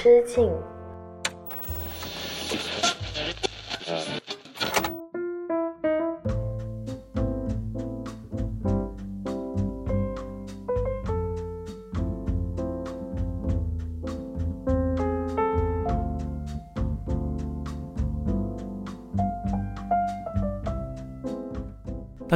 之境。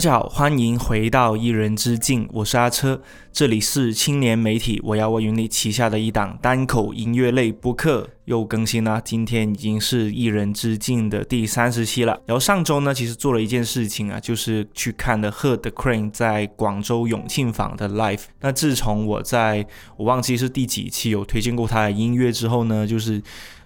家好，欢迎回到一人之境，我是阿车，这里是青年媒体我要我云里旗下的一档单口音乐类播客，又更新啦。今天已经是一人之境的第三十期了。然后上周呢，其实做了一件事情啊，就是去看了 Hurt the Crane 在广州永庆坊的 Live。那自从我在我忘记是第几期有推荐过他的音乐之后呢，就是。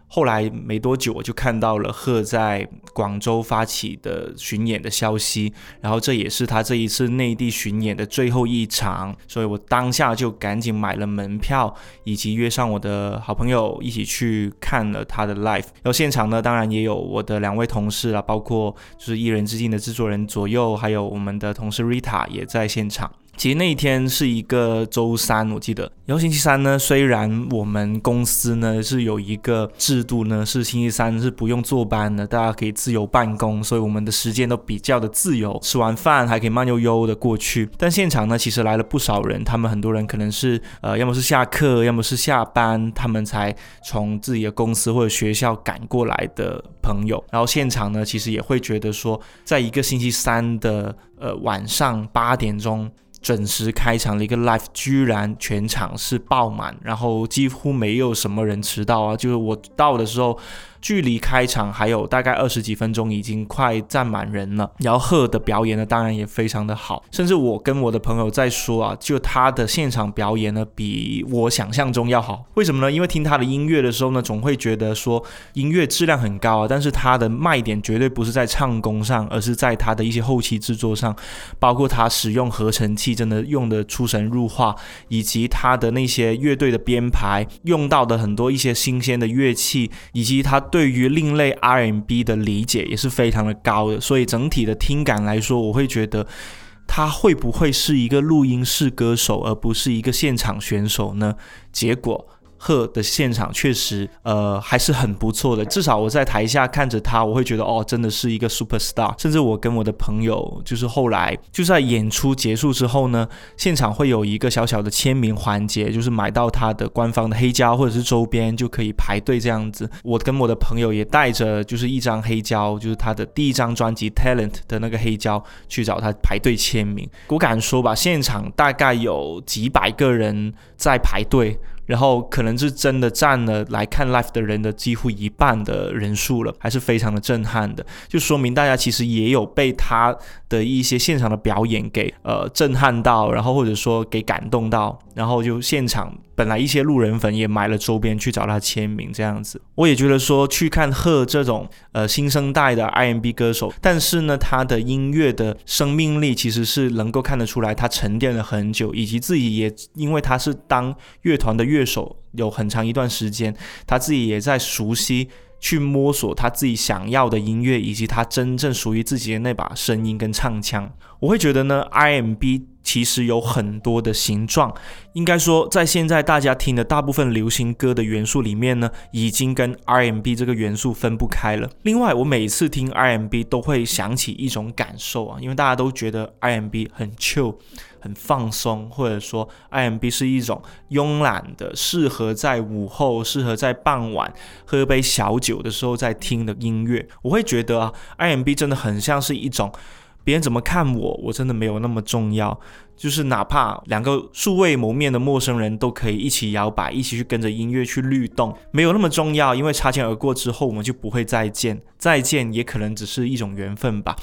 后来没多久，我就看到了贺在广州发起的巡演的消息，然后这也是他这一次内地巡演的最后一场，所以我当下就赶紧买了门票，以及约上我的好朋友一起去看了他的 live。然后现场呢，当然也有我的两位同事啊，包括就是一人之境的制作人左右，还有我们的同事 Rita 也在现场。其实那一天是一个周三，我记得。然后星期三呢，虽然我们公司呢是有一个制度呢，是星期三是不用坐班的，大家可以自由办公，所以我们的时间都比较的自由。吃完饭还可以慢悠悠的过去。但现场呢，其实来了不少人，他们很多人可能是呃，要么是下课，要么是下班，他们才从自己的公司或者学校赶过来的朋友。然后现场呢，其实也会觉得说，在一个星期三的呃晚上八点钟。准时开场的一个 live，居然全场是爆满，然后几乎没有什么人迟到啊！就是我到的时候。距离开场还有大概二十几分钟，已经快站满人了。然后贺的表演呢，当然也非常的好，甚至我跟我的朋友在说啊，就他的现场表演呢，比我想象中要好。为什么呢？因为听他的音乐的时候呢，总会觉得说音乐质量很高啊，但是他的卖点绝对不是在唱功上，而是在他的一些后期制作上，包括他使用合成器真的用的出神入化，以及他的那些乐队的编排用到的很多一些新鲜的乐器，以及他。对于另类 R&B 的理解也是非常的高的，所以整体的听感来说，我会觉得他会不会是一个录音室歌手，而不是一个现场选手呢？结果。的现场确实，呃，还是很不错的。至少我在台下看着他，我会觉得哦，真的是一个 super star。甚至我跟我的朋友，就是后来就在演出结束之后呢，现场会有一个小小的签名环节，就是买到他的官方的黑胶或者是周边就可以排队这样子。我跟我的朋友也带着就是一张黑胶，就是他的第一张专辑 Talent 的那个黑胶去找他排队签名。我敢说吧，现场大概有几百个人在排队。然后可能是真的占了来看 live 的人的几乎一半的人数了，还是非常的震撼的，就说明大家其实也有被他的一些现场的表演给呃震撼到，然后或者说给感动到，然后就现场。本来一些路人粉也买了周边去找他签名，这样子，我也觉得说去看贺这种呃新生代的 R&B 歌手，但是呢，他的音乐的生命力其实是能够看得出来，他沉淀了很久，以及自己也因为他是当乐团的乐手有很长一段时间，他自己也在熟悉。去摸索他自己想要的音乐，以及他真正属于自己的那把声音跟唱腔。我会觉得呢，R&B 其实有很多的形状。应该说，在现在大家听的大部分流行歌的元素里面呢，已经跟 RMB 这个元素分不开了。另外，我每次听 RMB 都会想起一种感受啊，因为大家都觉得 RMB 很 chill。很放松，或者说 RMB 是一种慵懒的，适合在午后、适合在傍晚喝杯小酒的时候在听的音乐。我会觉得啊，RMB 真的很像是一种别人怎么看我，我真的没有那么重要。就是哪怕两个素未谋面的陌生人都可以一起摇摆，一起去跟着音乐去律动，没有那么重要。因为擦肩而过之后，我们就不会再见，再见也可能只是一种缘分吧。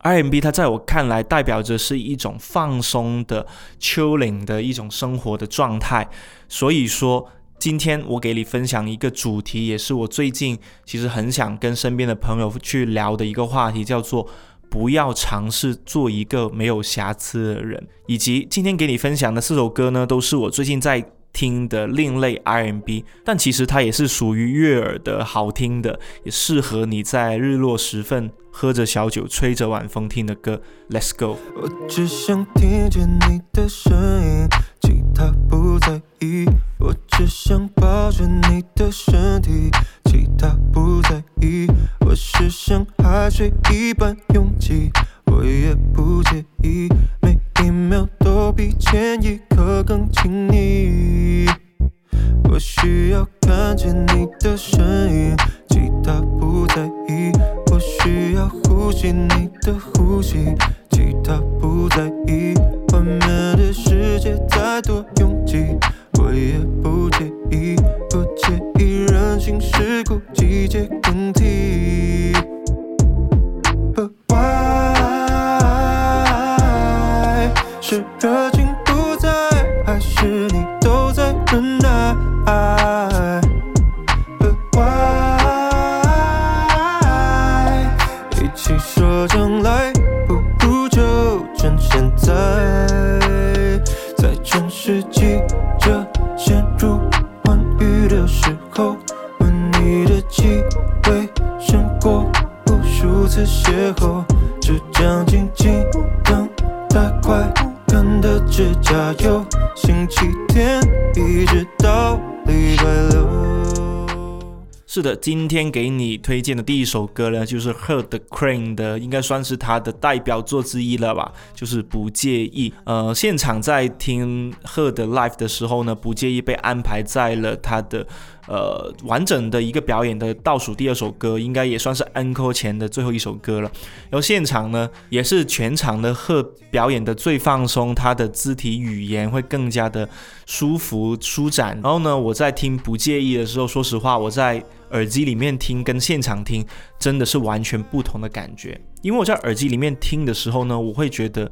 RMB 它在我看来代表着是一种放松的、丘陵的一种生活的状态。所以说，今天我给你分享一个主题，也是我最近其实很想跟身边的朋友去聊的一个话题，叫做不要尝试做一个没有瑕疵的人。以及今天给你分享的四首歌呢，都是我最近在。听的另类 R&B，但其实它也是属于悦耳的好听的，也适合你在日落时分喝着小酒、吹着晚风听的歌。Let's go。我只想听见你的声音，其他不在意。我只想抱着你的身体，其他不。海水一般拥挤，我也不介意，每一秒都比前一刻更亲密。我需要看见你的身影，其他不在意。我需要呼吸你推荐的第一首歌呢，就是 Her 的 Crane 的，应该算是他的代表作之一了吧，就是不介意。呃，现场在听 Her 的 Live 的时候呢，不介意被安排在了他的呃完整的一个表演的倒数第二首歌，应该也算是 Encore 前的最后一首歌了。然后现场呢，也是全场的赫表演的最放松，他的肢体语言会更加的舒服舒展。然后呢，我在听不介意的时候，说实话，我在耳机里面听跟现场听真的是完全不同的感觉，因为我在耳机里面听的时候呢，我会觉得，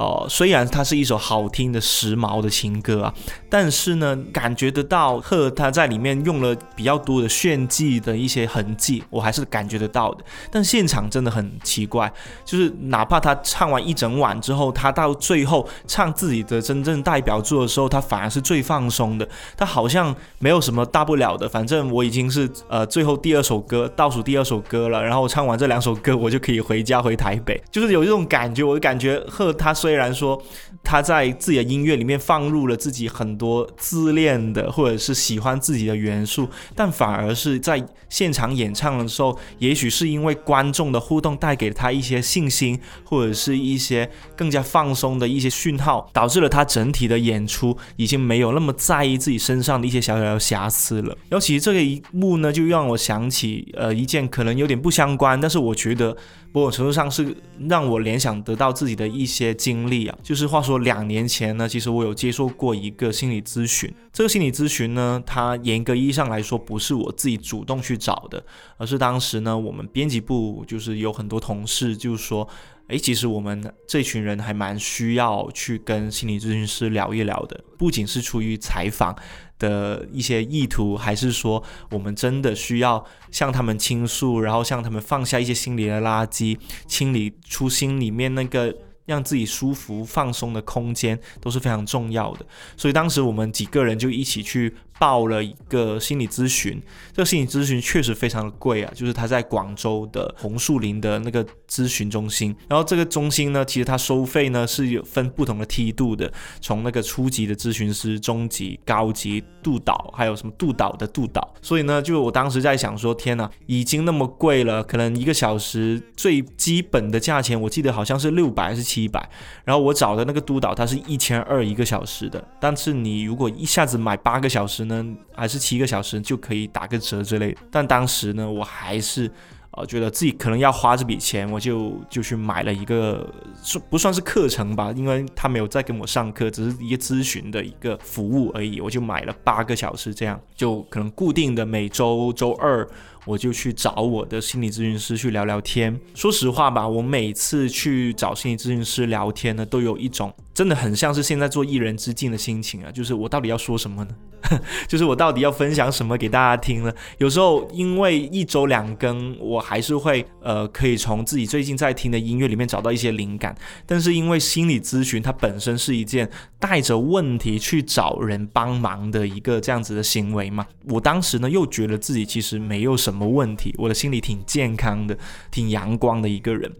呃，虽然它是一首好听的时髦的情歌啊，但是呢，感觉得到贺他在里面用了比较多的炫技的一些痕迹，我还是感觉得到的。但现场真的很奇怪，就是哪怕他唱完一整晚之后，他到最后唱自己的真正代表作的时候，他反而是最放松的，他好像没有什么大不了的，反正我已经是呃最后第二首歌，倒数第二首歌了，然后唱完这两首歌，我就可以回家回台北，就是有这种感觉。我就感觉贺他虽虽然说他在自己的音乐里面放入了自己很多自恋的或者是喜欢自己的元素，但反而是在现场演唱的时候，也许是因为观众的互动带给他一些信心，或者是一些更加放松的一些讯号，导致了他整体的演出已经没有那么在意自己身上的一些小小的瑕疵了。尤其这个一幕呢，就让我想起呃一件可能有点不相关，但是我觉得某种程度上是让我联想得到自己的一些经经历啊。就是话说两年前呢，其实我有接受过一个心理咨询。这个心理咨询呢，它严格意义上来说不是我自己主动去找的，而是当时呢，我们编辑部就是有很多同事就是说。诶，其实我们这群人还蛮需要去跟心理咨询师聊一聊的，不仅是出于采访的一些意图，还是说我们真的需要向他们倾诉，然后向他们放下一些心理的垃圾，清理出心里面那个让自己舒服放松的空间，都是非常重要的。所以当时我们几个人就一起去报了一个心理咨询，这个心理咨询确实非常的贵啊，就是他在广州的红树林的那个咨询中心，然后这个中心呢，其实它收费呢是有分不同的梯度的，从那个初级的咨询师、中级、高级督导，还有什么督导的督导，所以呢，就我当时在想说，天呐，已经那么贵了，可能一个小时最基本的价钱，我记得好像是六百还是七百，然后我找的那个督导他是一千二一个小时的，但是你如果一下子买八个小时能，还是七个小时就可以打个折之类的，但当时呢，我还是。呃，觉得自己可能要花这笔钱，我就就去买了一个，算不算是课程吧？因为他没有再跟我上课，只是一个咨询的一个服务而已。我就买了八个小时，这样就可能固定的每周周二，我就去找我的心理咨询师去聊聊天。说实话吧，我每次去找心理咨询师聊天呢，都有一种真的很像是现在做一人之境的心情啊，就是我到底要说什么呢？就是我到底要分享什么给大家听呢？有时候因为一周两更，我还是会呃可以从自己最近在听的音乐里面找到一些灵感。但是因为心理咨询它本身是一件带着问题去找人帮忙的一个这样子的行为嘛，我当时呢又觉得自己其实没有什什么问题，我的心里挺健康的，挺阳光的一个人。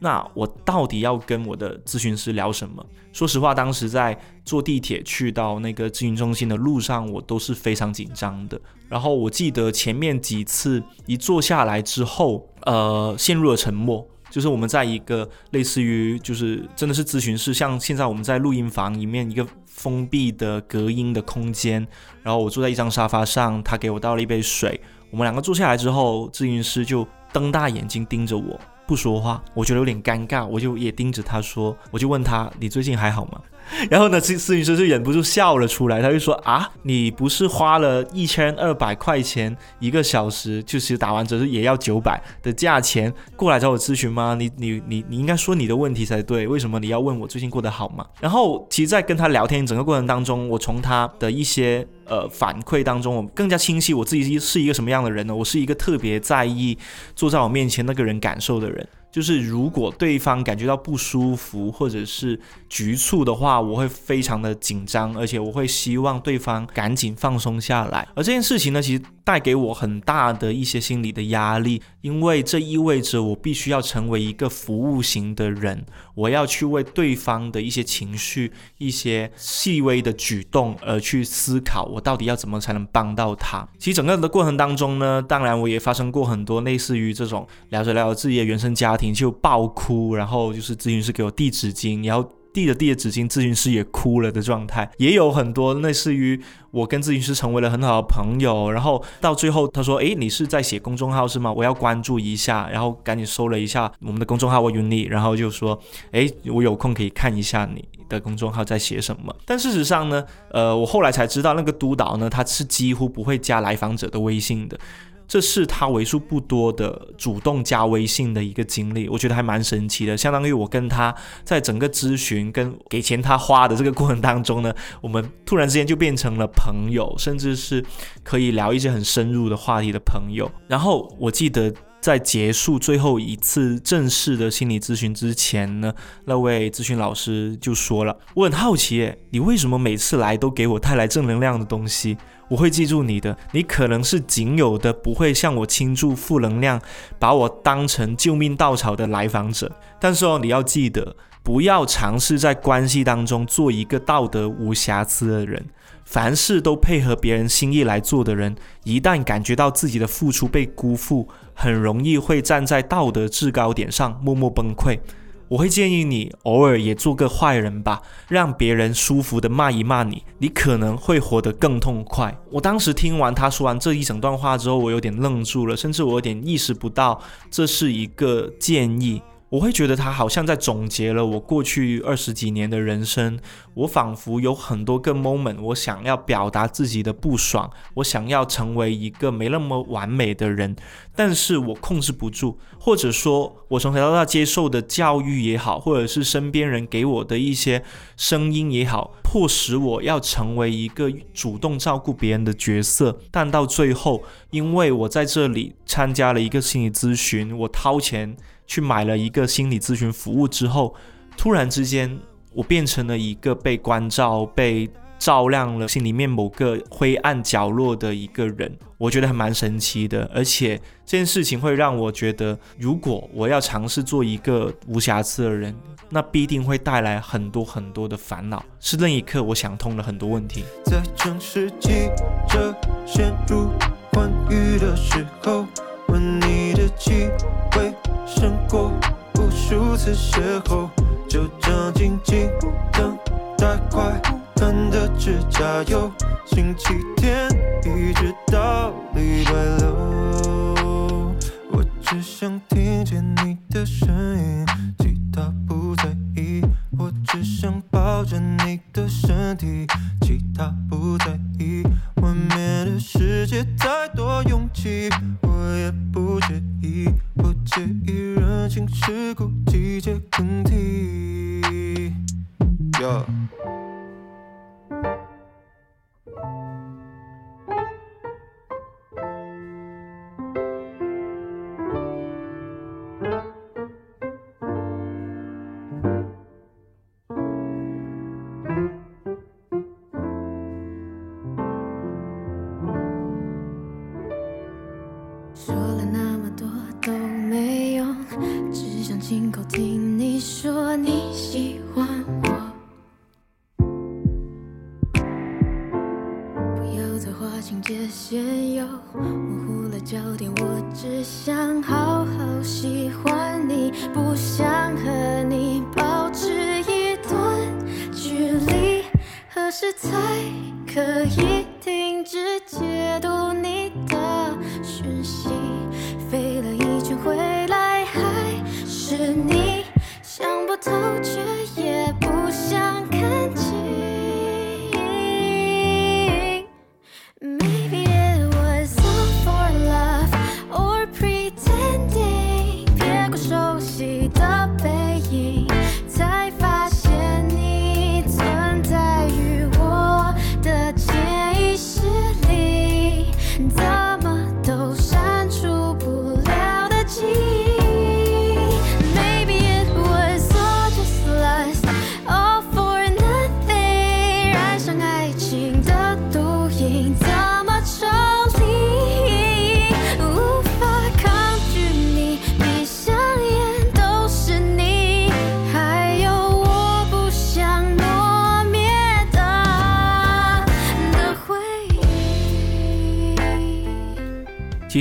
那我到底要跟我的咨询师聊什么？说实话，当时在坐地铁去到那个咨询中心的路上，我都是非常紧张的。然后我记得前面几次一坐下来之后，呃，陷入了沉默。就是我们在一个类似于就是真的是咨询室，像现在我们在录音房里面一个封闭的隔音的空间。然后我坐在一张沙发上，他给我倒了一杯水。我们两个坐下来之后，咨询师就瞪大眼睛盯着我。不说话，我觉得有点尴尬，我就也盯着他说，我就问他，你最近还好吗？然后呢，咨咨询师就忍不住笑了出来，他就说啊，你不是花了一千二百块钱一个小时，就是打完折是也要九百的价钱过来找我咨询吗？你你你你应该说你的问题才对，为什么你要问我最近过得好吗？然后其实，在跟他聊天整个过程当中，我从他的一些呃反馈当中，我更加清晰我自己是一个什么样的人呢？我是一个特别在意坐在我面前那个人感受的人。就是如果对方感觉到不舒服或者是局促的话，我会非常的紧张，而且我会希望对方赶紧放松下来。而这件事情呢，其实带给我很大的一些心理的压力，因为这意味着我必须要成为一个服务型的人，我要去为对方的一些情绪、一些细微的举动而去思考，我到底要怎么才能帮到他。其实整个的过程当中呢，当然我也发生过很多类似于这种聊着聊着自己的原生家。庭就爆哭，然后就是咨询师给我递纸巾，然后递着递着纸巾，咨询师也哭了的状态，也有很多类似于我跟咨询师成为了很好的朋友，然后到最后他说：“诶，你是在写公众号是吗？我要关注一下。”然后赶紧搜了一下我们的公众号我云你，然后就说：“诶，我有空可以看一下你的公众号在写什么。”但事实上呢，呃，我后来才知道那个督导呢，他是几乎不会加来访者的微信的。这是他为数不多的主动加微信的一个经历，我觉得还蛮神奇的。相当于我跟他在整个咨询跟给钱他花的这个过程当中呢，我们突然之间就变成了朋友，甚至是可以聊一些很深入的话题的朋友。然后我记得在结束最后一次正式的心理咨询之前呢，那位咨询老师就说了：“我很好奇，你为什么每次来都给我带来正能量的东西？”我会记住你的，你可能是仅有的不会向我倾注负能量，把我当成救命稻草的来访者。但是哦，你要记得，不要尝试在关系当中做一个道德无瑕疵的人。凡事都配合别人心意来做的人，一旦感觉到自己的付出被辜负，很容易会站在道德制高点上默默崩溃。我会建议你偶尔也做个坏人吧，让别人舒服的骂一骂你，你可能会活得更痛快。我当时听完他说完这一整段话之后，我有点愣住了，甚至我有点意识不到这是一个建议。我会觉得他好像在总结了我过去二十几年的人生。我仿佛有很多个 moment，我想要表达自己的不爽，我想要成为一个没那么完美的人，但是我控制不住，或者说，我从小到大接受的教育也好，或者是身边人给我的一些声音也好，迫使我要成为一个主动照顾别人的角色。但到最后，因为我在这里参加了一个心理咨询，我掏钱。去买了一个心理咨询服务之后，突然之间，我变成了一个被关照、被照亮了心里面某个灰暗角落的一个人。我觉得还蛮神奇的，而且这件事情会让我觉得，如果我要尝试做一个无瑕疵的人，那必定会带来很多很多的烦恼。是那一刻，我想通了很多问题。在正式记者陷入欢愉的时候，机会。胜过无数次邂逅，就这样静静等待快干的指甲油，星期天一直到礼拜六，我只想听见你的声音，其他不在意，我只想抱着你的身体，其他不在意，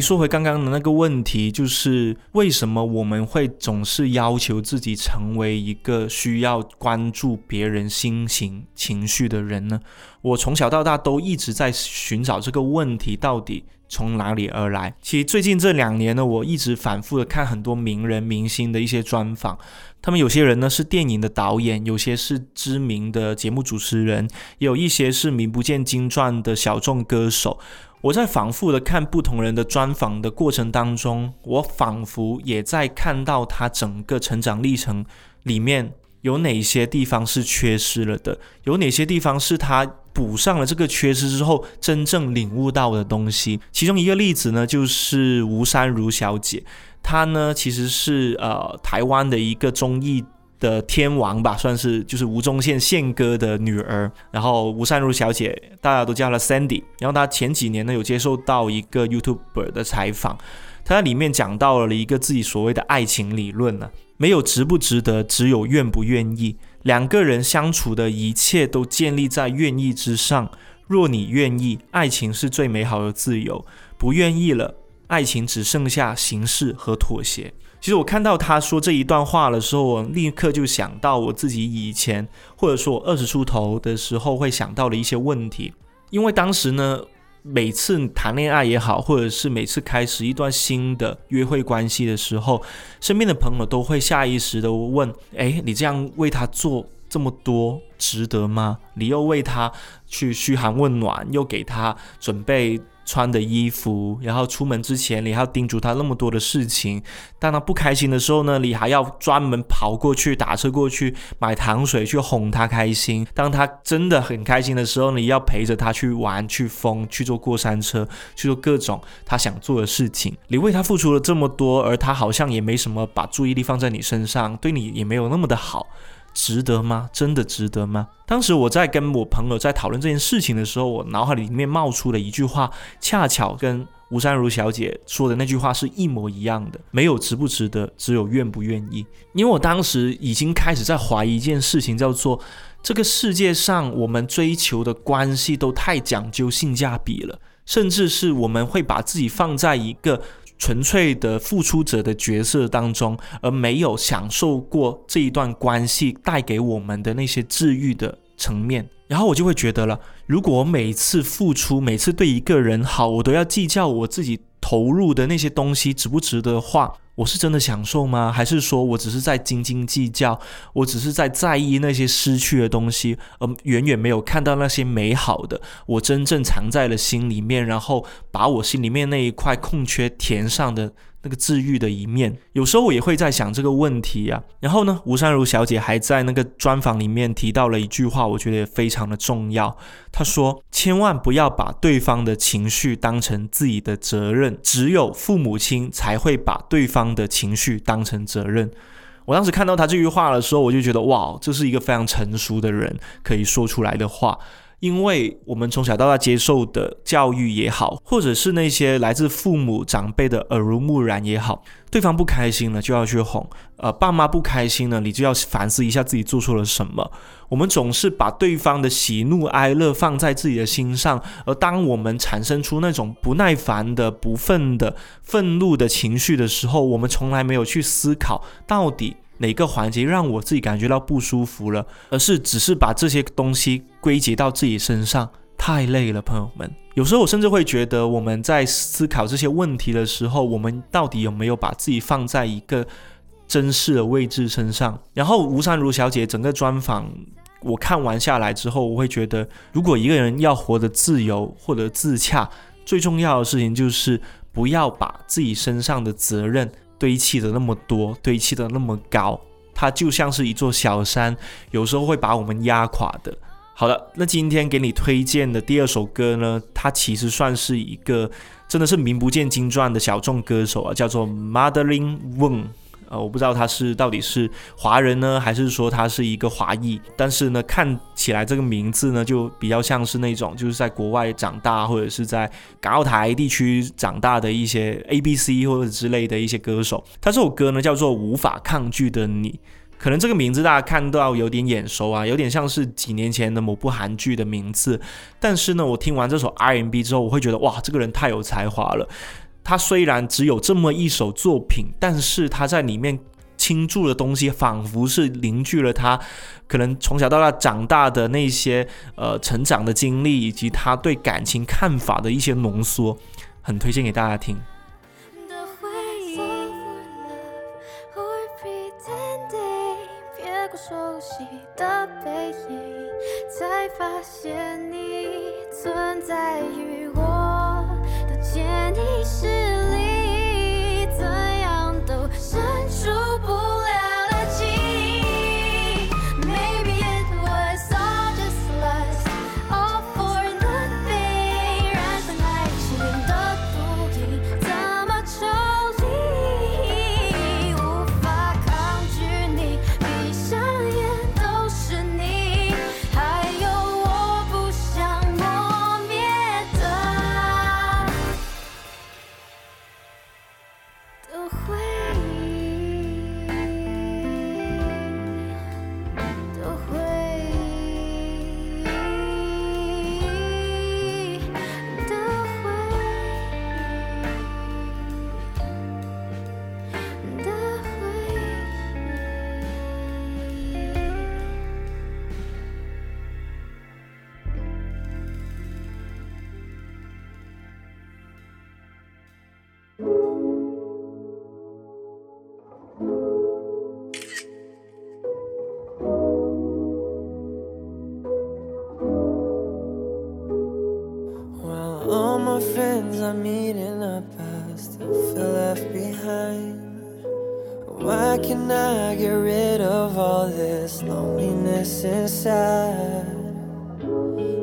说回刚刚的那个问题，就是为什么我们会总是要求自己成为一个需要关注别人心情、情绪的人呢？我从小到大都一直在寻找这个问题到底从哪里而来。其实最近这两年呢，我一直反复的看很多名人、明星的一些专访，他们有些人呢是电影的导演，有些是知名的节目主持人，有一些是名不见经传的小众歌手。我在反复的看不同人的专访的过程当中，我仿佛也在看到他整个成长历程里面有哪些地方是缺失了的，有哪些地方是他补上了这个缺失之后真正领悟到的东西。其中一个例子呢，就是吴珊如小姐，她呢其实是呃台湾的一个综艺。的天王吧，算是就是吴宗宪宪哥的女儿，然后吴善如小姐，大家都叫她 Sandy。然后她前几年呢有接受到一个 YouTuber 的采访，她在里面讲到了一个自己所谓的爱情理论呢、没有值不值得，只有愿不愿意。两个人相处的一切都建立在愿意之上。若你愿意，爱情是最美好的自由；不愿意了，爱情只剩下形式和妥协。其实我看到他说这一段话的时候，我立刻就想到我自己以前，或者说我二十出头的时候会想到的一些问题。因为当时呢，每次谈恋爱也好，或者是每次开始一段新的约会关系的时候，身边的朋友都会下意识的问：“哎，你这样为他做这么多，值得吗？你又为他去嘘寒问暖，又给他准备。”穿的衣服，然后出门之前你还要叮嘱他那么多的事情。当他不开心的时候呢，你还要专门跑过去打车过去买糖水去哄他开心。当他真的很开心的时候，你要陪着他去玩、去疯、去坐过山车、去做各种他想做的事情。你为他付出了这么多，而他好像也没什么把注意力放在你身上，对你也没有那么的好。值得吗？真的值得吗？当时我在跟我朋友在讨论这件事情的时候，我脑海里面冒出了一句话，恰巧跟吴珊如小姐说的那句话是一模一样的。没有值不值得，只有愿不愿意。因为我当时已经开始在怀疑一件事情，叫做这个世界上我们追求的关系都太讲究性价比了，甚至是我们会把自己放在一个。纯粹的付出者的角色当中，而没有享受过这一段关系带给我们的那些治愈的层面，然后我就会觉得了，如果我每次付出，每次对一个人好，我都要计较我自己投入的那些东西值不值得的话，我是真的享受吗？还是说我只是在斤斤计较，我只是在在意那些失去的东西，而远远没有看到那些美好的，我真正藏在了心里面，然后把我心里面那一块空缺填上的那个治愈的一面。有时候我也会在想这个问题啊。然后呢，吴珊如小姐还在那个专访里面提到了一句话，我觉得也非常的重要。她说：“千万不要把对方的情绪当成自己的责任，只有父母亲才会把对方的情绪当成责任。”我当时看到她这句话的时候，我就觉得哇，这是一个非常成熟的人可以说出来的话。因为我们从小到大接受的教育也好，或者是那些来自父母长辈的耳濡目染也好，对方不开心了就要去哄，呃，爸妈不开心了，你就要反思一下自己做错了什么。我们总是把对方的喜怒哀乐放在自己的心上，而当我们产生出那种不耐烦的、不忿的、愤怒的情绪的时候，我们从来没有去思考到底。哪个环节让我自己感觉到不舒服了，而是只是把这些东西归结到自己身上，太累了，朋友们。有时候我甚至会觉得，我们在思考这些问题的时候，我们到底有没有把自己放在一个真实的位置身上？然后吴珊如小姐整个专访，我看完下来之后，我会觉得，如果一个人要活得自由或者自洽，最重要的事情就是不要把自己身上的责任。堆砌的那么多，堆砌的那么高，它就像是一座小山，有时候会把我们压垮的。好了，那今天给你推荐的第二首歌呢，它其实算是一个真的是名不见经传的小众歌手啊，叫做 Madeline Wong。呃，我不知道他是到底是华人呢，还是说他是一个华裔？但是呢，看起来这个名字呢，就比较像是那种就是在国外长大，或者是在港澳台地区长大的一些 A B C 或者之类的一些歌手。他这首歌呢叫做《无法抗拒的你》，可能这个名字大家看到有点眼熟啊，有点像是几年前的某部韩剧的名字。但是呢，我听完这首 R&B 之后，我会觉得哇，这个人太有才华了。他虽然只有这么一首作品，但是他在里面倾注的东西，仿佛是凝聚了他可能从小到大长大的那些呃成长的经历，以及他对感情看法的一些浓缩，很推荐给大家听。才发现你存在于我见你时。I meet in the past feel left behind. Why can I get rid of all this loneliness inside?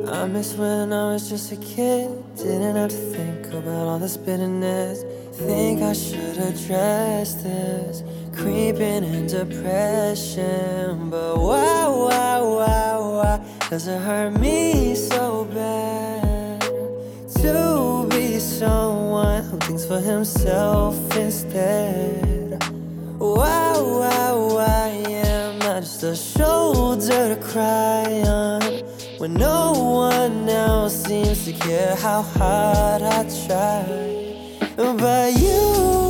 I miss when I was just a kid, didn't have to think about all this bitterness. Think I should address this, creeping in depression. But why, why, why, why does it hurt me so bad? To be someone who thinks for himself instead. Why, why, why am I just a shoulder to cry on when no one else seems to care how hard I try? But you, you.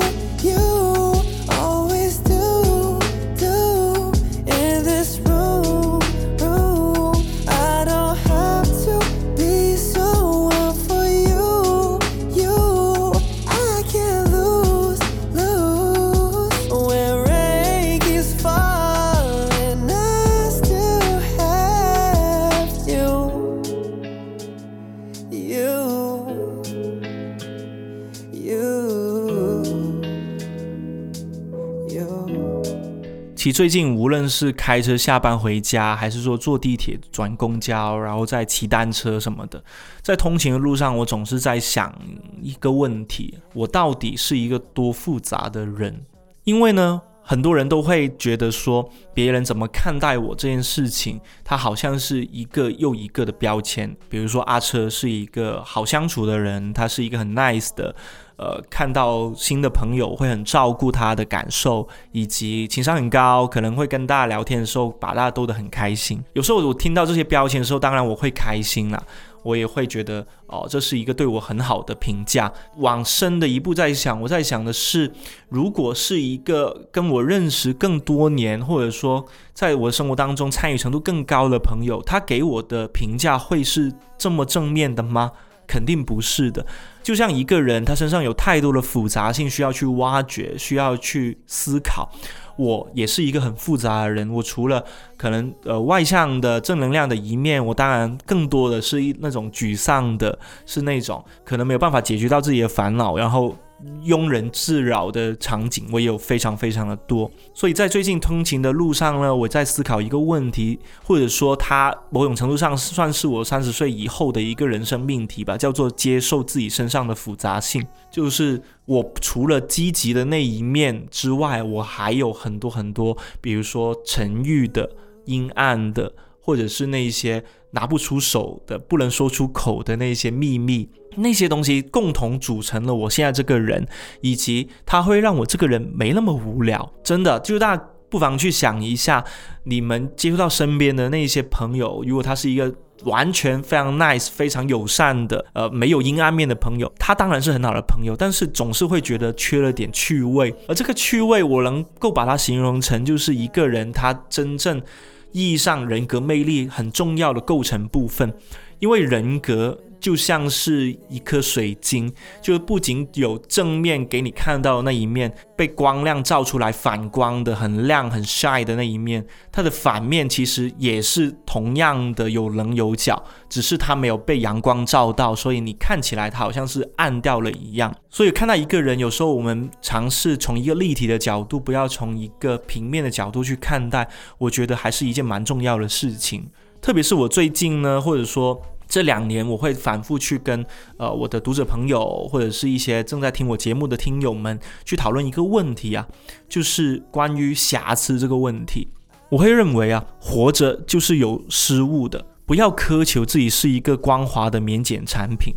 其实最近无论是开车下班回家，还是说坐地铁转公交，然后再骑单车什么的，在通勤的路上，我总是在想一个问题：我到底是一个多复杂的人？因为呢，很多人都会觉得说，别人怎么看待我这件事情，他好像是一个又一个的标签。比如说阿车是一个好相处的人，他是一个很 nice 的，呃，看到新的朋友会很照顾他的感受，以及情商很高，可能会跟大家聊天的时候把大家逗得很开心。有时候我听到这些标签的时候，当然我会开心啦。我也会觉得哦，这是一个对我很好的评价。往深的一步在想，我在想的是，如果是一个跟我认识更多年，或者说在我的生活当中参与程度更高的朋友，他给我的评价会是这么正面的吗？肯定不是的。就像一个人，他身上有太多的复杂性需要去挖掘，需要去思考。我也是一个很复杂的人，我除了可能呃外向的正能量的一面，我当然更多的是一那种沮丧的，是那种可能没有办法解决到自己的烦恼，然后。庸人自扰的场景，我也有非常非常的多。所以在最近通勤的路上呢，我在思考一个问题，或者说它某种程度上算是我三十岁以后的一个人生命题吧，叫做接受自己身上的复杂性。就是我除了积极的那一面之外，我还有很多很多，比如说沉郁的、阴暗的，或者是那些拿不出手的、不能说出口的那些秘密。那些东西共同组成了我现在这个人，以及它会让我这个人没那么无聊。真的，就大家不妨去想一下，你们接触到身边的那些朋友，如果他是一个完全非常 nice、非常友善的，呃，没有阴暗面的朋友，他当然是很好的朋友，但是总是会觉得缺了点趣味。而这个趣味，我能够把它形容成，就是一个人他真正意义上人格魅力很重要的构成部分，因为人格。就像是一颗水晶，就不仅有正面给你看到的那一面，被光亮照出来反光的很亮很 shy 的那一面，它的反面其实也是同样的有棱有角，只是它没有被阳光照到，所以你看起来它好像是暗掉了一样。所以看到一个人，有时候我们尝试从一个立体的角度，不要从一个平面的角度去看待，我觉得还是一件蛮重要的事情。特别是我最近呢，或者说。这两年我会反复去跟呃我的读者朋友或者是一些正在听我节目的听友们去讨论一个问题啊，就是关于瑕疵这个问题。我会认为啊，活着就是有失误的，不要苛求自己是一个光滑的免检产品。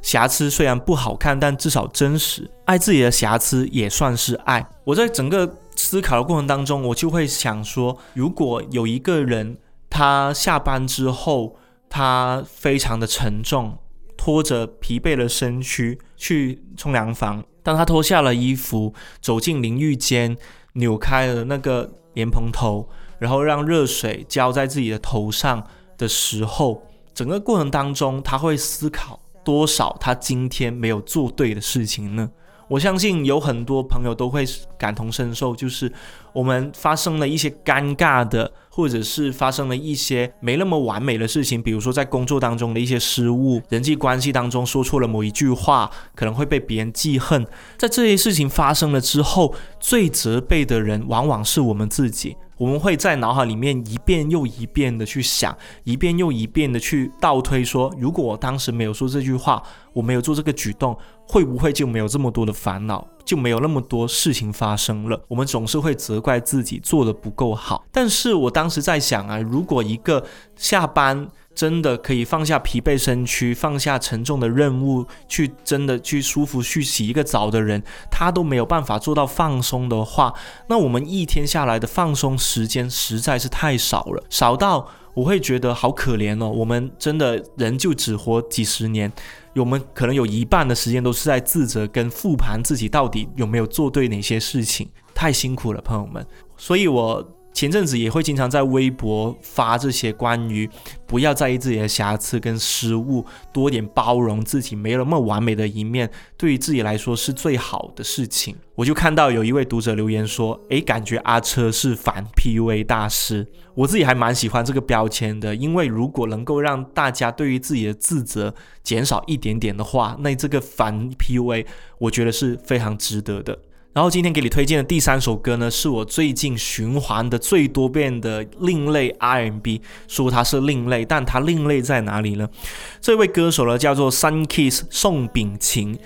瑕疵虽然不好看，但至少真实。爱自己的瑕疵也算是爱。我在整个思考的过程当中，我就会想说，如果有一个人他下班之后。他非常的沉重，拖着疲惫的身躯去冲凉房。当他脱下了衣服，走进淋浴间，扭开了那个莲蓬头，然后让热水浇在自己的头上的时候，整个过程当中，他会思考多少他今天没有做对的事情呢？我相信有很多朋友都会感同身受，就是我们发生了一些尴尬的。或者是发生了一些没那么完美的事情，比如说在工作当中的一些失误，人际关系当中说错了某一句话，可能会被别人记恨。在这些事情发生了之后，最责备的人往往是我们自己。我们会在脑海里面一遍又一遍的去想，一遍又一遍的去倒推，说如果我当时没有说这句话，我没有做这个举动，会不会就没有这么多的烦恼，就没有那么多事情发生了？我们总是会责怪自己做的不够好。但是我当时在想啊，如果一个下班。真的可以放下疲惫身躯，放下沉重的任务，去真的去舒服去洗一个澡的人，他都没有办法做到放松的话，那我们一天下来的放松时间实在是太少了，少到我会觉得好可怜哦。我们真的人就只活几十年，我们可能有一半的时间都是在自责跟复盘自己到底有没有做对哪些事情，太辛苦了，朋友们。所以我。前阵子也会经常在微博发这些关于不要在意自己的瑕疵跟失误，多点包容自己没有那么完美的一面，对于自己来说是最好的事情。我就看到有一位读者留言说：“诶，感觉阿车是反 PUA 大师。”我自己还蛮喜欢这个标签的，因为如果能够让大家对于自己的自责减少一点点的话，那这个反 PUA 我觉得是非常值得的。然后今天给你推荐的第三首歌呢，是我最近循环的最多遍的另类 R&B。说它是另类，但它另类在哪里呢？这位歌手呢叫做 Sun Kiss 宋秉晴，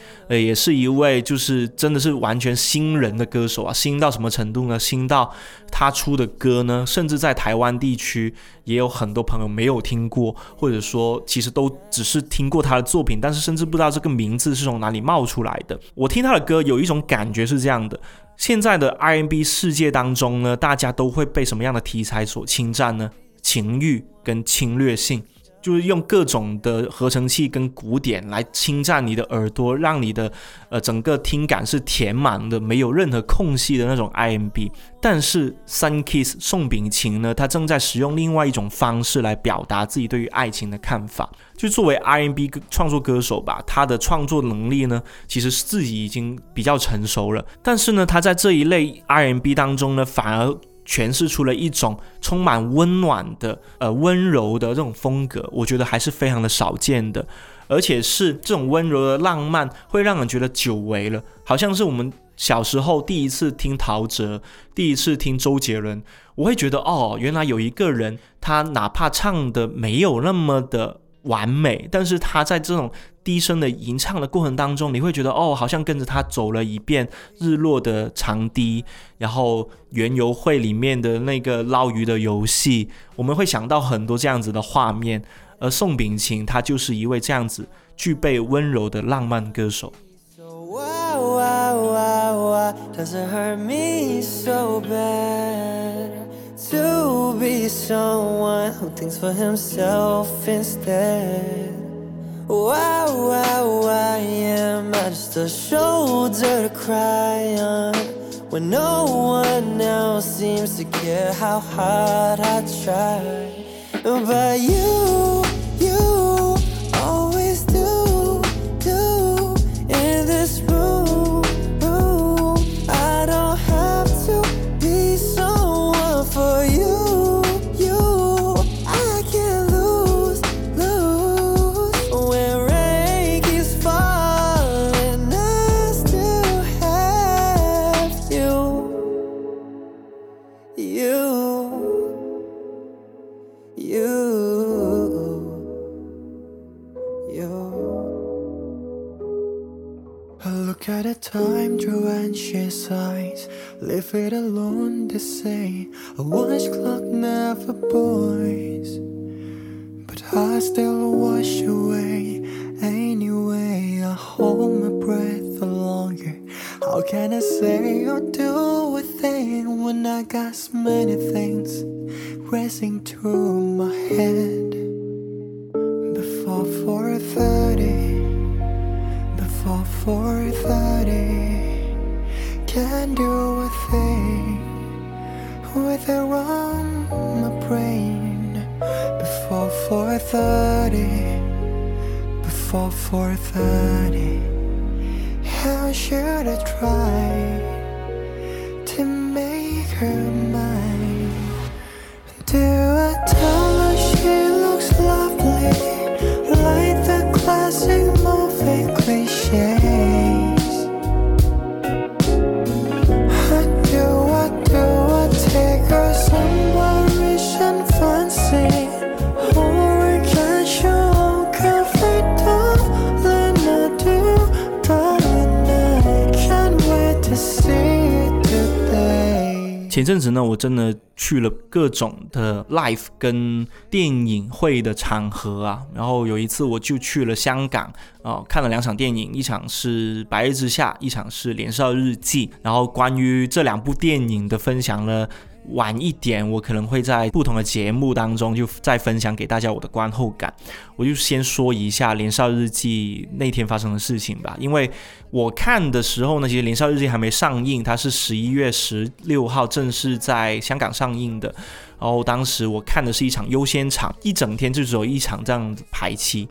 也是一位就是真的是完全新人的歌手啊，新到什么程度呢？新到他出的歌呢，甚至在台湾地区也有很多朋友没有听过，或者说其实都只是听过他的作品，但是甚至不知道这个名字是从哪里冒出来的。我听他的歌有一种感觉是这样的：现在的 R&B 世界当中呢，大家都会被什么样的题材所侵占呢？情欲跟侵略性。就是用各种的合成器跟鼓点来侵占你的耳朵，让你的呃整个听感是填满的，没有任何空隙的那种 IMB。但是 Sun Kiss 宋秉晴呢，他正在使用另外一种方式来表达自己对于爱情的看法。就作为 IMB 创作歌手吧，他的创作能力呢，其实是自己已经比较成熟了。但是呢，他在这一类 IMB 当中呢，反而。诠释出了一种充满温暖的、呃温柔的这种风格，我觉得还是非常的少见的，而且是这种温柔的浪漫，会让人觉得久违了，好像是我们小时候第一次听陶喆，第一次听周杰伦，我会觉得哦，原来有一个人，他哪怕唱的没有那么的完美，但是他在这种。低声的吟唱的过程当中，你会觉得哦，好像跟着他走了一遍日落的长堤，然后园游会里面的那个捞鱼的游戏，我们会想到很多这样子的画面。而宋秉晴，他就是一位这样子具备温柔的浪漫歌手。Why, why, why am I just a shoulder to cry on? When no one else seems to care how hard I try. But you, It alone to say A watch clock never boils But I still wash away. Anyway, I hold my breath longer. How can I say or do a thing When I got so many things Racing through my head? Before 4.30 before four thirty Can't do a thing with it on my brain. Before four thirty Before four thirty How should I try to make her 前阵子呢，我真的去了各种的 life 跟电影会的场合啊，然后有一次我就去了香港。啊，看了两场电影，一场是《白日之下》，一场是《年少日记》。然后关于这两部电影的分享呢，晚一点我可能会在不同的节目当中就再分享给大家我的观后感。我就先说一下《年少日记》那天发生的事情吧，因为我看的时候呢，其实《年少日记》还没上映，它是十一月十六号正式在香港上映的。然后当时我看的是一场优先场，一整天就只有一场这样子排期。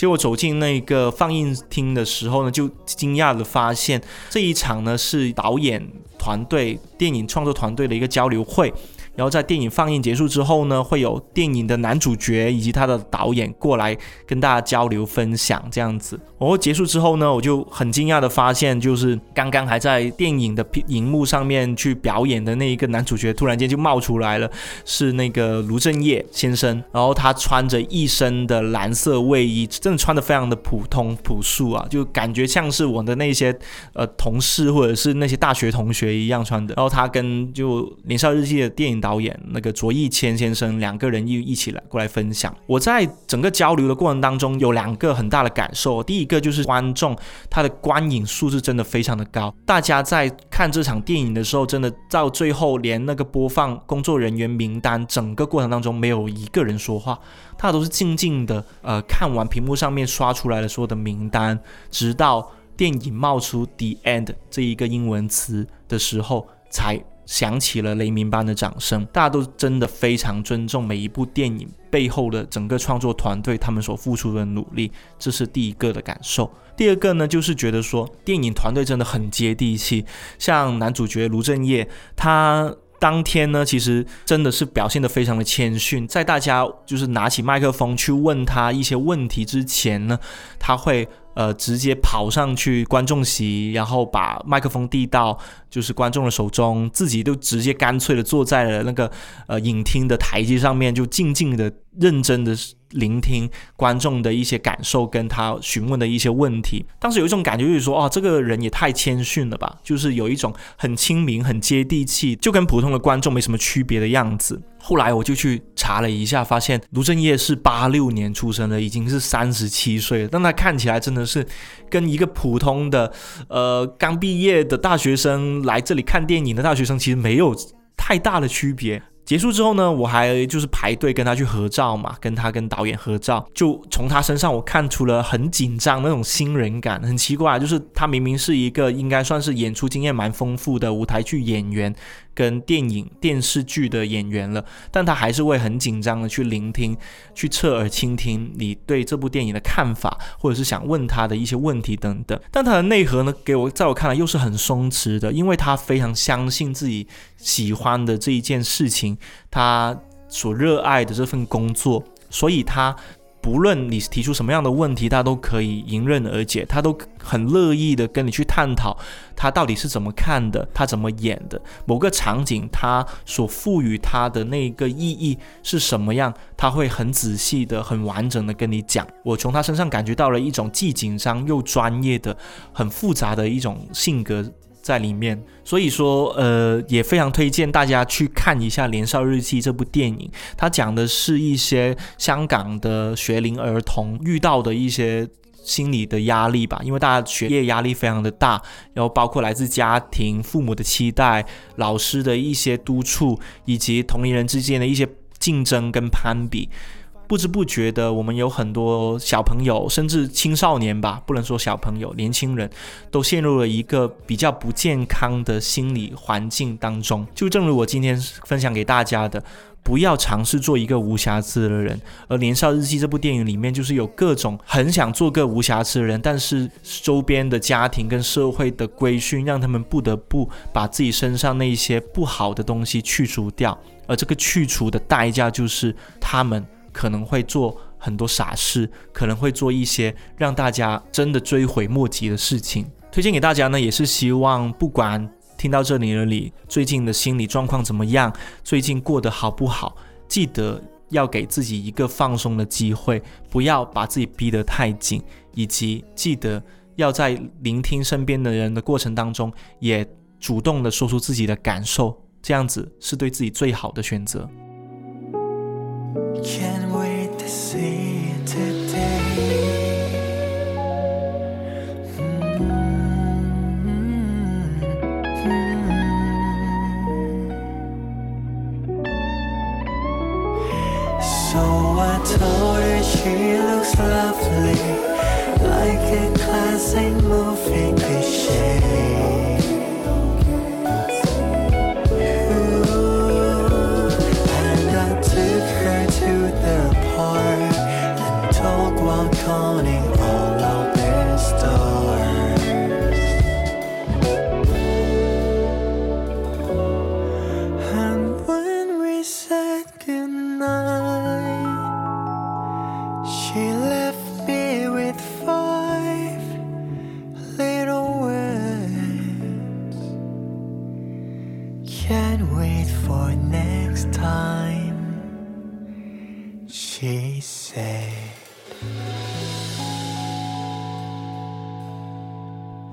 结果走进那个放映厅的时候呢，就惊讶的发现这一场呢是导演团队、电影创作团队的一个交流会。然后在电影放映结束之后呢，会有电影的男主角以及他的导演过来跟大家交流分享这样子。然后结束之后呢，我就很惊讶的发现，就是刚刚还在电影的荧幕上面去表演的那一个男主角，突然间就冒出来了，是那个卢正业先生。然后他穿着一身的蓝色卫衣，真的穿的非常的普通朴素啊，就感觉像是我的那些呃同事或者是那些大学同学一样穿的。然后他跟就《年少日记》的电影导导演那个卓一谦先生两个人又一起来过来分享。我在整个交流的过程当中有两个很大的感受，第一个就是观众他的观影素质真的非常的高，大家在看这场电影的时候，真的到最后连那个播放工作人员名单，整个过程当中没有一个人说话，他都是静静的呃看完屏幕上面刷出来的所有的名单，直到电影冒出 “the end” 这一个英文词的时候，才响起了雷鸣般的掌声。大家都真的非常尊重每一部电影背后的整个创作团队他们所付出的努力，这是第一个的感受。第二个呢，就是觉得说电影团队真的很接地气，像男主角卢正业，他当天呢，其实真的是表现得非常的谦逊，在大家就是拿起麦克风去问他一些问题之前呢，他会呃直接跑上去观众席，然后把麦克风递到就是观众的手中，自己就直接干脆的坐在了那个呃影厅的台阶上面，就静静的、认真的。聆听观众的一些感受，跟他询问的一些问题，当时有一种感觉，就是说，哦，这个人也太谦逊了吧，就是有一种很亲民、很接地气，就跟普通的观众没什么区别的样子。后来我就去查了一下，发现卢正业是八六年出生的，已经是三十七岁了，但他看起来真的是跟一个普通的，呃，刚毕业的大学生来这里看电影的大学生，其实没有太大的区别。结束之后呢，我还就是排队跟他去合照嘛，跟他跟导演合照，就从他身上我看出了很紧张那种新人感，很奇怪，就是他明明是一个应该算是演出经验蛮丰富的舞台剧演员。跟电影、电视剧的演员了，但他还是会很紧张的去聆听、去侧耳倾听你对这部电影的看法，或者是想问他的一些问题等等。但他的内核呢，给我在我看来又是很松弛的，因为他非常相信自己喜欢的这一件事情，他所热爱的这份工作，所以他。不论你提出什么样的问题，他都可以迎刃而解，他都很乐意的跟你去探讨他到底是怎么看的，他怎么演的，某个场景他所赋予他的那个意义是什么样，他会很仔细的、很完整的跟你讲。我从他身上感觉到了一种既紧张又专业的、很复杂的一种性格。在里面，所以说，呃，也非常推荐大家去看一下《年少日记》这部电影。它讲的是一些香港的学龄儿童遇到的一些心理的压力吧，因为大家学业压力非常的大，然后包括来自家庭、父母的期待、老师的一些督促，以及同龄人之间的一些竞争跟攀比。不知不觉的，我们有很多小朋友，甚至青少年吧，不能说小朋友，年轻人都陷入了一个比较不健康的心理环境当中。就正如我今天分享给大家的，不要尝试做一个无瑕疵的人。而《年少日记》这部电影里面，就是有各种很想做个无瑕疵的人，但是周边的家庭跟社会的规训，让他们不得不把自己身上那些不好的东西去除掉。而这个去除的代价，就是他们。可能会做很多傻事，可能会做一些让大家真的追悔莫及的事情。推荐给大家呢，也是希望不管听到这里的你最近的心理状况怎么样，最近过得好不好，记得要给自己一个放松的机会，不要把自己逼得太紧，以及记得要在聆听身边的人的过程当中，也主动的说出自己的感受，这样子是对自己最好的选择。Can't wait to see today. So I told her she looks lovely, like a classic movie cliche.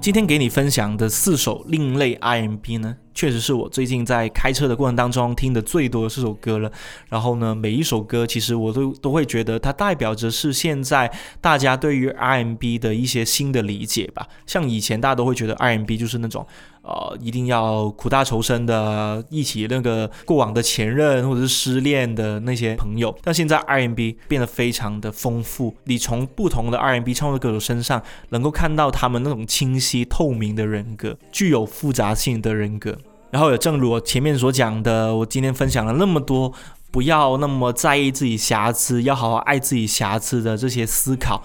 今天给你分享的四首另类 RMB 呢，确实是我最近在开车的过程当中听的最多的四首歌了。然后呢，每一首歌其实我都都会觉得它代表着是现在大家对于 RMB 的一些新的理解吧。像以前大家都会觉得 RMB 就是那种。呃，一定要苦大仇深的，一起那个过往的前任或者是失恋的那些朋友。但现在 R&B 变得非常的丰富，你从不同的 R&B 唱作歌手身上能够看到他们那种清晰透明的人格，具有复杂性的人格。然后也正如我前面所讲的，我今天分享了那么多，不要那么在意自己瑕疵，要好好爱自己瑕疵的这些思考，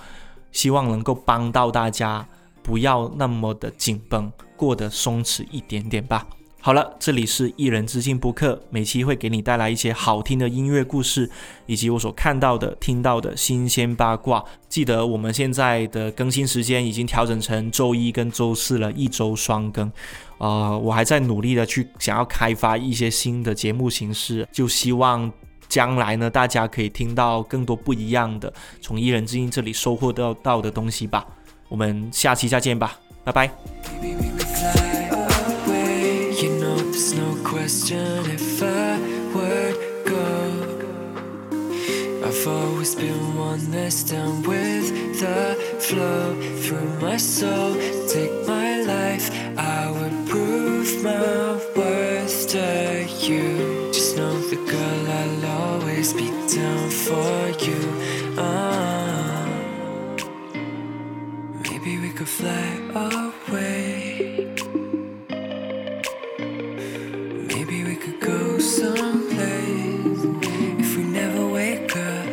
希望能够帮到大家，不要那么的紧绷。过得松弛一点点吧。好了，这里是一人之境播客，每期会给你带来一些好听的音乐故事，以及我所看到的、听到的新鲜八卦。记得我们现在的更新时间已经调整成周一跟周四了，一周双更。啊，我还在努力的去想要开发一些新的节目形式，就希望将来呢，大家可以听到更多不一样的，从一人之境这里收获到到的东西吧。我们下期再见吧，拜拜。question if I were go. I've always been one that's down with the flow through my soul. Take my life, I would prove my worth to you. Just know the girl, I'll always be down for you. Uh, could fly away. Maybe we could go someplace if we never wake up.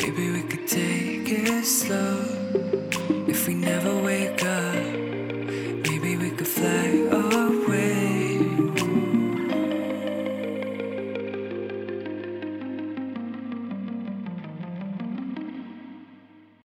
Maybe we could take it slow if we never wake